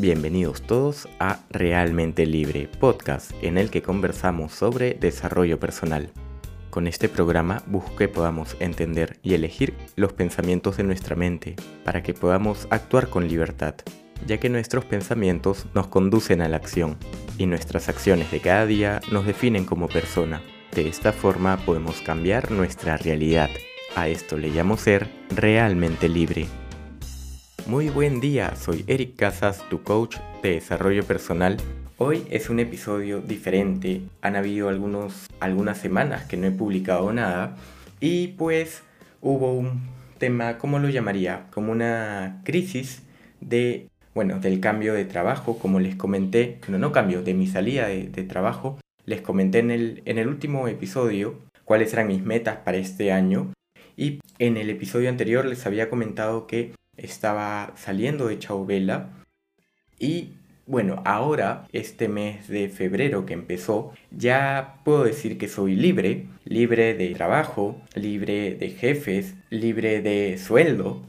Bienvenidos todos a Realmente Libre, podcast en el que conversamos sobre desarrollo personal. Con este programa busco que podamos entender y elegir los pensamientos de nuestra mente para que podamos actuar con libertad, ya que nuestros pensamientos nos conducen a la acción y nuestras acciones de cada día nos definen como persona. De esta forma podemos cambiar nuestra realidad. A esto le llamo ser realmente libre. Muy buen día, soy Eric Casas, tu coach de desarrollo personal. Hoy es un episodio diferente, han habido algunos, algunas semanas que no he publicado nada y pues hubo un tema, ¿cómo lo llamaría? Como una crisis de, bueno, del cambio de trabajo, como les comenté, no, no cambio, de mi salida de, trabajo, les comenté en el, en el último episodio cuáles eran mis metas para este año y en el episodio anterior les había comentado que estaba saliendo de Chauvela y bueno, ahora, este mes de febrero que empezó, ya puedo decir que soy libre, libre de trabajo, libre de jefes, libre de sueldo.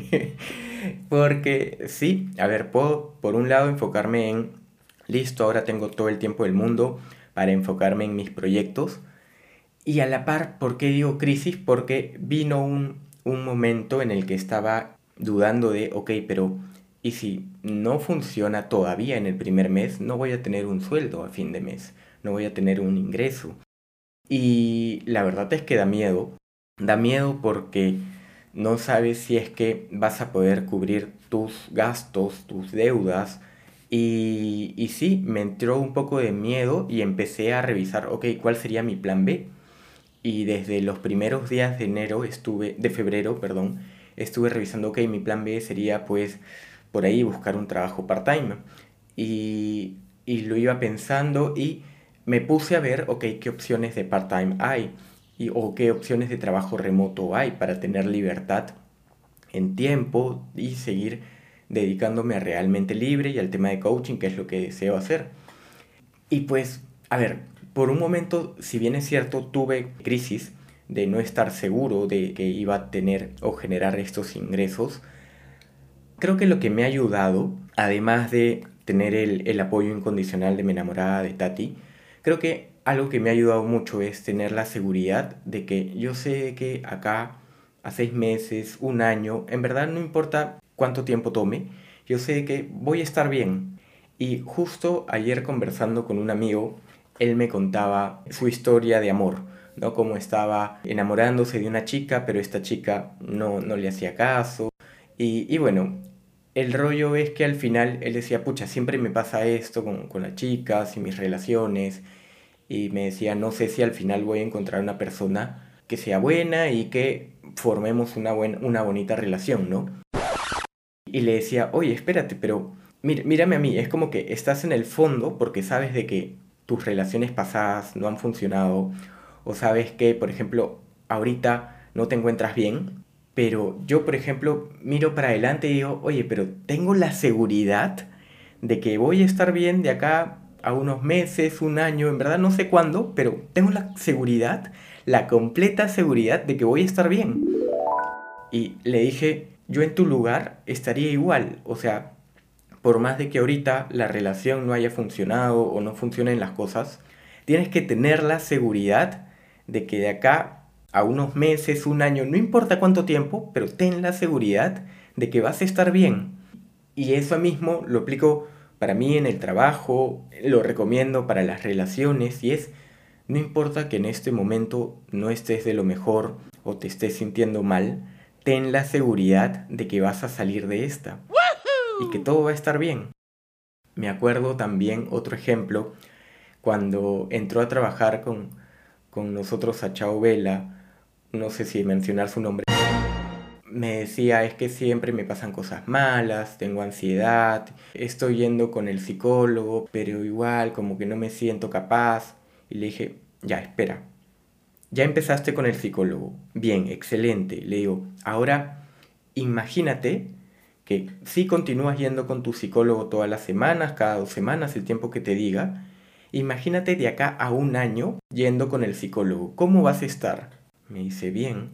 Porque sí, a ver, puedo por un lado enfocarme en, listo, ahora tengo todo el tiempo del mundo para enfocarme en mis proyectos. Y a la par, ¿por qué digo crisis? Porque vino un un momento en el que estaba dudando de, ok, pero ¿y si no funciona todavía en el primer mes? No voy a tener un sueldo a fin de mes, no voy a tener un ingreso. Y la verdad es que da miedo, da miedo porque no sabes si es que vas a poder cubrir tus gastos, tus deudas. Y, y sí, me entró un poco de miedo y empecé a revisar, ok, ¿cuál sería mi plan B? Y desde los primeros días de enero estuve, de febrero, perdón, estuve revisando, que mi plan B sería pues por ahí buscar un trabajo part-time. Y, y, lo iba pensando y me puse a ver, ok, qué opciones de part-time hay y, o qué opciones de trabajo remoto hay para tener libertad en tiempo y seguir dedicándome a realmente libre y al tema de coaching, que es lo que deseo hacer. Y pues, a ver, por un momento, si bien es cierto, tuve crisis de no estar seguro de que iba a tener o generar estos ingresos, creo que lo que me ha ayudado, además de tener el, apoyo incondicional de mi enamorada de Tati, creo que algo que me ha ayudado mucho es tener la seguridad de que yo sé que acá a seis meses, un año, en verdad no importa cuánto tiempo tome, yo sé que voy a estar bien. Y justo ayer conversando con un amigo, él me contaba su historia de amor, ¿no? Cómo estaba enamorándose de una chica, pero esta chica no, no le hacía caso. Y, y, bueno, el rollo es que al final él decía, pucha, siempre me pasa esto con, con las chicas y mis relaciones. Y me decía, no sé si al final voy a encontrar una persona que sea buena y que formemos una, una bonita relación, ¿no? Y le decía, oye, espérate, pero mírame a mí, es como que estás en el fondo porque sabes de que tus relaciones pasadas no han funcionado o sabes que, por ejemplo, ahorita no te encuentras bien, pero yo, por ejemplo, miro para adelante y digo, oye, pero tengo la seguridad de que voy a estar bien de acá a unos meses, un año, en verdad no sé cuándo, pero tengo la seguridad, la completa seguridad de que voy a estar bien. Y le dije, yo en tu lugar estaría igual, o sea, por más de que ahorita la relación no haya funcionado o no funcionen las cosas, tienes que tener la seguridad de que de acá a unos meses, un año, no importa cuánto tiempo, pero ten la seguridad de que vas a estar bien. Y eso mismo lo aplico para mí en el trabajo, lo recomiendo para las relaciones y es, no importa que en este momento no estés de lo mejor o te estés sintiendo mal, ten la seguridad de que vas a salir de esta y que todo va a estar bien. Me acuerdo también otro ejemplo, cuando entró a trabajar con, con nosotros a Chao Vela, no sé si mencionar su nombre, me decía es que siempre me pasan cosas malas, tengo ansiedad, estoy yendo con el psicólogo, pero igual como que no me siento capaz. Y le dije, ya, espera, ya empezaste con el psicólogo, bien, excelente. Le digo, ahora imagínate que si continúas yendo con tu psicólogo todas las semanas, cada dos semanas, el tiempo que te diga, imagínate de acá a un año yendo con el psicólogo. ¿Cómo vas a estar? Me dice, bien.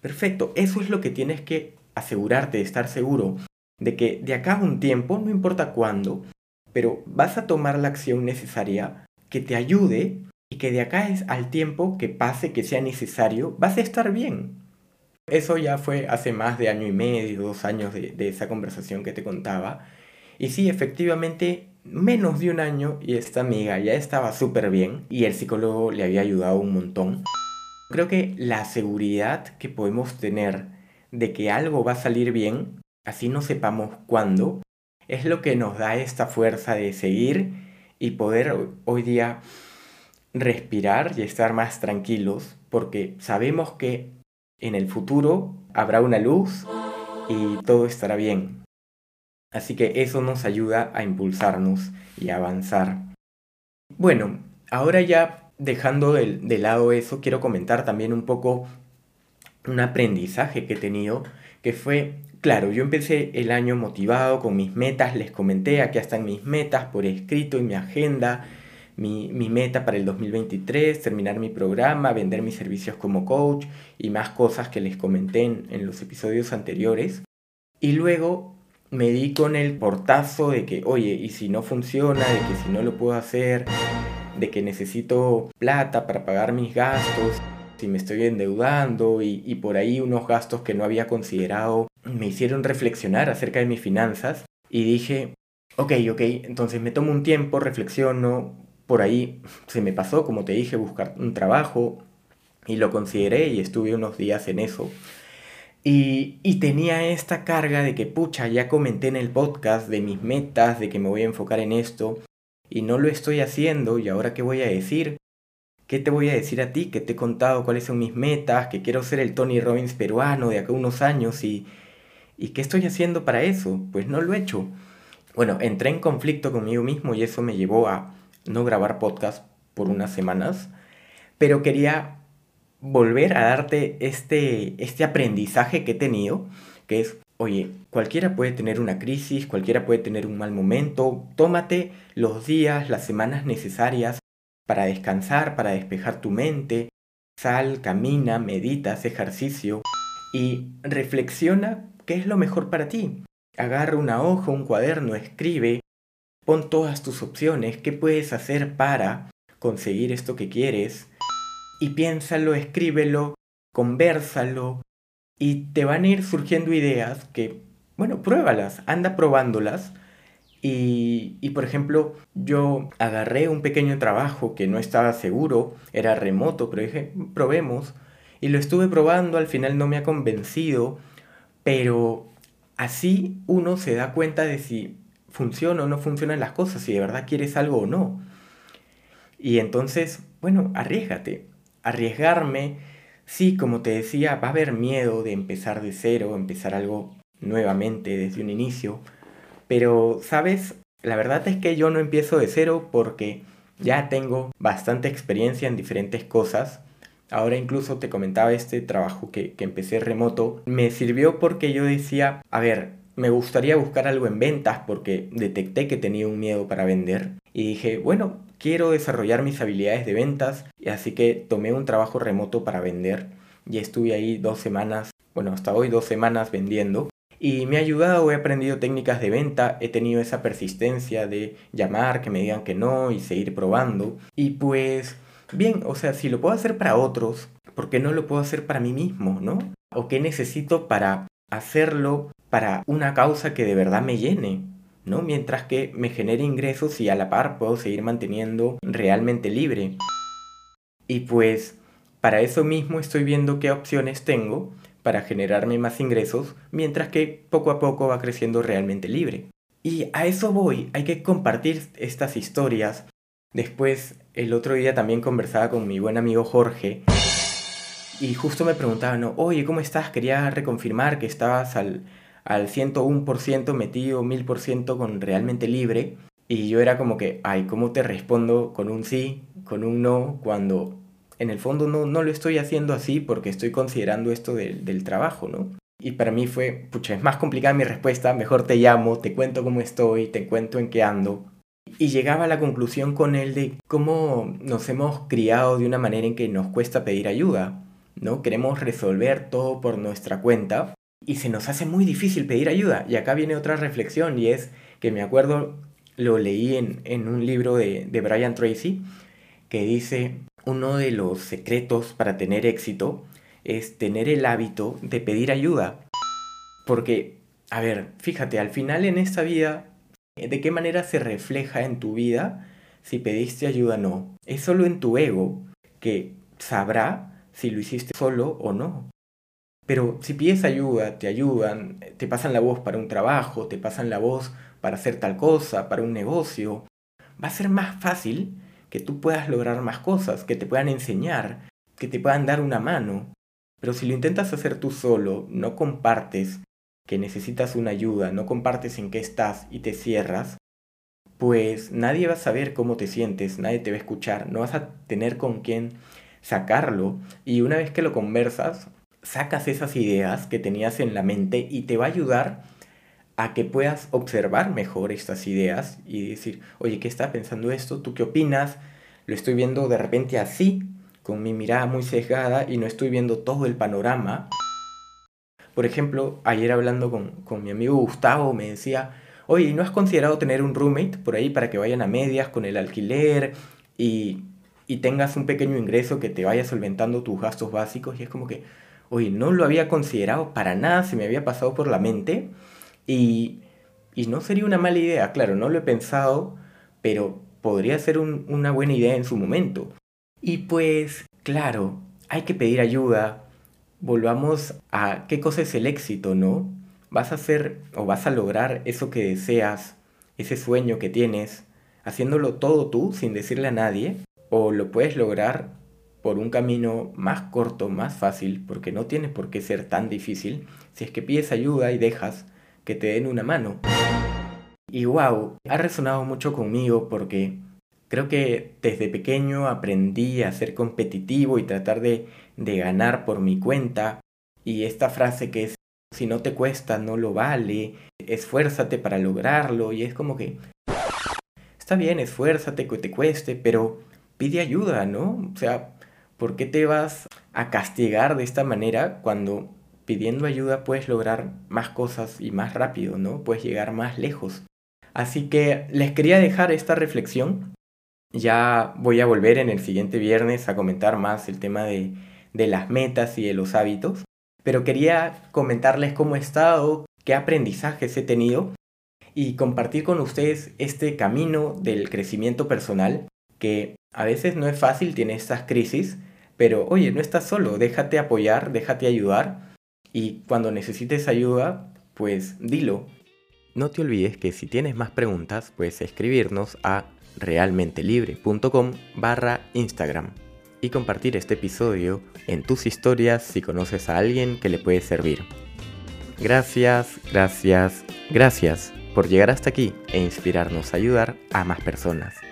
Perfecto, eso es lo que tienes que asegurarte de estar seguro. de que de acá a un tiempo, no importa cuándo, pero vas a tomar la acción necesaria que te ayude y que de acá es al tiempo que pase, que sea necesario, vas a estar bien. Eso ya fue hace más de año y medio, dos años de, esa conversación que te contaba. Y sí, efectivamente, menos de un año y esta amiga ya estaba súper bien y el psicólogo le había ayudado un montón. Creo que la seguridad que podemos tener de que algo va a salir bien, así no sepamos cuándo, es lo que nos da esta fuerza de seguir y poder hoy día respirar y estar más tranquilos porque sabemos que en el futuro habrá una luz y todo estará bien. Así que eso nos ayuda a impulsarnos y a avanzar. Bueno, ahora ya dejando de, de, lado eso, quiero comentar también un poco un aprendizaje que he tenido, que fue, claro, yo empecé el año motivado con mis metas, les comenté, aquí están mis metas por escrito en mi agenda, mi, mi, meta para el 2023, terminar mi programa, vender mis servicios como coach y más cosas que les comenté en, en los episodios anteriores. Y luego me di con el portazo de que, oye, y si no funciona, de que si no lo puedo hacer, de que necesito plata para pagar mis gastos, si me estoy endeudando y, y por ahí unos gastos que no había considerado me hicieron reflexionar acerca de mis finanzas y dije, ok, ok, entonces me tomo un tiempo, reflexiono, por ahí se me pasó, como te dije, buscar un trabajo y lo consideré y estuve unos días en eso. Y, y, tenía esta carga de que, pucha, ya comenté en el podcast de mis metas, de que me voy a enfocar en esto, y no lo estoy haciendo, y ahora qué voy a decir? ¿Qué te voy a decir a ti? Que te he contado cuáles son mis metas, que quiero ser el Tony Robbins peruano de acá unos años, y, ¿y qué estoy haciendo para eso? Pues no lo he hecho. Bueno, entré en conflicto conmigo mismo y eso me llevó a no grabar podcast por unas semanas, pero quería volver a darte este, este aprendizaje que he tenido, que es, oye, cualquiera puede tener una crisis, cualquiera puede tener un mal momento, tómate los días, las semanas necesarias para descansar, para despejar tu mente, sal, camina, medita, haz ejercicio y reflexiona qué es lo mejor para ti. Agarra una hoja, un cuaderno, escribe, pon todas tus opciones, qué puedes hacer para conseguir esto que quieres, y piénsalo, escríbelo, conversalo y te van a ir surgiendo ideas que, bueno, pruébalas, anda probándolas. Y, y, por ejemplo, yo agarré un pequeño trabajo que no estaba seguro, era remoto, pero dije, probemos. Y lo estuve probando, al final no me ha convencido, pero así uno se da cuenta de si funciona o no funcionan las cosas, si de verdad quieres algo o no. Y entonces, bueno, arriesgate arriesgarme, sí, como te decía, va a haber miedo de empezar de cero, empezar algo nuevamente desde un inicio, pero, ¿sabes? La verdad es que yo no empiezo de cero porque ya tengo bastante experiencia en diferentes cosas. Ahora incluso te comentaba este trabajo que, que empecé remoto. Me sirvió porque yo decía, a ver, me gustaría buscar algo en ventas porque detecté que tenía un miedo para vender. Y dije, bueno, quiero desarrollar mis habilidades de ventas, y así que tomé un trabajo remoto para vender y estuve ahí dos semanas, bueno, hasta hoy dos semanas vendiendo. Y me ha ayudado, he aprendido técnicas de venta, he tenido esa persistencia de llamar, que me digan que no y seguir probando. Y pues, bien, o sea, si lo puedo hacer para otros, ¿por qué no lo puedo hacer para mí mismo, no? ¿O qué necesito para hacerlo para una causa que de verdad me llene? ¿no? Mientras que me genere ingresos y a la par puedo seguir manteniendo realmente libre. Y pues para eso mismo estoy viendo qué opciones tengo para generarme más ingresos, mientras que poco a poco va creciendo realmente libre. Y a eso voy, hay que compartir estas historias. Después, el otro día también conversaba con mi buen amigo Jorge y justo me preguntaba, no, oye, ¿cómo estás? Quería reconfirmar que estabas al, al 101% metido, 1000% con realmente libre. Y yo era como que, ay, ¿cómo te respondo con un sí, con un no, cuando en el fondo no, no lo estoy haciendo así porque estoy considerando esto del trabajo, ¿no? Y para mí fue, pucha, es más complicada mi respuesta, mejor te llamo, te cuento cómo estoy, te cuento en qué ando. Y llegaba a la conclusión con él de cómo nos hemos criado de una manera en que nos cuesta pedir ayuda, ¿no? Queremos resolver todo por nuestra cuenta y se nos hace muy difícil pedir ayuda. Y acá viene otra reflexión y es que me acuerdo, lo leí en, un libro de, de Brian Tracy, que dice, uno de los secretos para tener éxito es tener el hábito de pedir ayuda. Porque, a ver, fíjate, al final en esta vida, ¿de qué manera se refleja en tu vida si pediste ayuda o no? Es solo en tu ego que sabrá si lo hiciste solo o no. Pero si pides ayuda, te ayudan, te pasan la voz para un trabajo, te pasan la voz para hacer tal cosa, para un negocio, va a ser más fácil que tú puedas lograr más cosas, que te puedan enseñar, que te puedan dar una mano. Pero si lo intentas hacer tú solo, no compartes que necesitas una ayuda, no compartes en qué estás y te cierras, pues nadie va a saber cómo te sientes, nadie te va a escuchar, no vas a tener con quién sacarlo y una vez que lo conversas, sacas esas ideas que tenías en la mente y te va a ayudar a que puedas observar mejor estas ideas y decir, oye, ¿qué está pensando esto? ¿Tú qué opinas? Lo estoy viendo de repente así, con mi mirada muy sesgada y no estoy viendo todo el panorama. Por ejemplo, ayer hablando con, con mi amigo Gustavo me decía, oye, ¿no has considerado tener un roommate por ahí para que vayan a medias con el alquiler y, y tengas un pequeño ingreso que te vaya solventando tus gastos básicos? Y es como que, oye, no lo había considerado para nada, se me había pasado por la mente y, y no sería una mala idea, claro, no lo he pensado, pero podría ser una buena idea en su momento. Y pues, claro, hay que pedir ayuda. Volvamos a qué cosa es el éxito, ¿no? Vas a hacer o vas a lograr eso que deseas, ese sueño que tienes, haciéndolo todo tú sin decirle a nadie, o lo puedes lograr por un camino más corto, más fácil, porque no tiene por qué ser tan difícil, si es que pides ayuda y dejas que te den una mano. Y wow, ha resonado mucho conmigo porque creo que desde pequeño aprendí a ser competitivo y tratar de, de ganar por mi cuenta. Y esta frase que es, si no te cuesta, no lo vale, esfuérzate para lograrlo. Y es como que, está bien, esfuérzate, que te cueste, pero pide ayuda, ¿no? O sea, ¿Por qué te vas a castigar de esta manera cuando pidiendo ayuda puedes lograr más cosas y más rápido, ¿no? Puedes llegar más lejos. Así que les quería dejar esta reflexión. Ya voy a volver en el siguiente viernes a comentar más el tema de, de las metas y de los hábitos. Pero quería comentarles cómo he estado, qué aprendizajes he tenido y compartir con ustedes este camino del crecimiento personal que a veces no es fácil, tiene estas crisis, pero oye, no estás solo, déjate apoyar, déjate ayudar y cuando necesites ayuda, pues dilo. No te olvides que si tienes más preguntas, puedes escribirnos a realmentelibre.com barra Instagram y compartir este episodio en tus historias si conoces a alguien que le puede servir. Gracias, gracias, gracias por llegar hasta aquí e inspirarnos a ayudar a más personas.